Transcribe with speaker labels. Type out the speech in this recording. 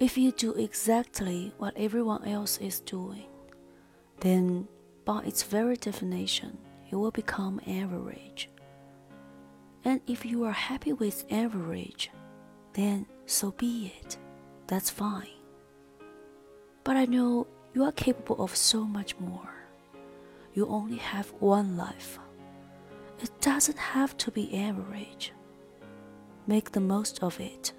Speaker 1: If you do exactly what everyone else is doing, then by its very definition, you will become average. And if you are happy with average, then so be it. That's fine. But I know you are capable of so much more. You only have one life. It doesn't have to be average. Make the most of it.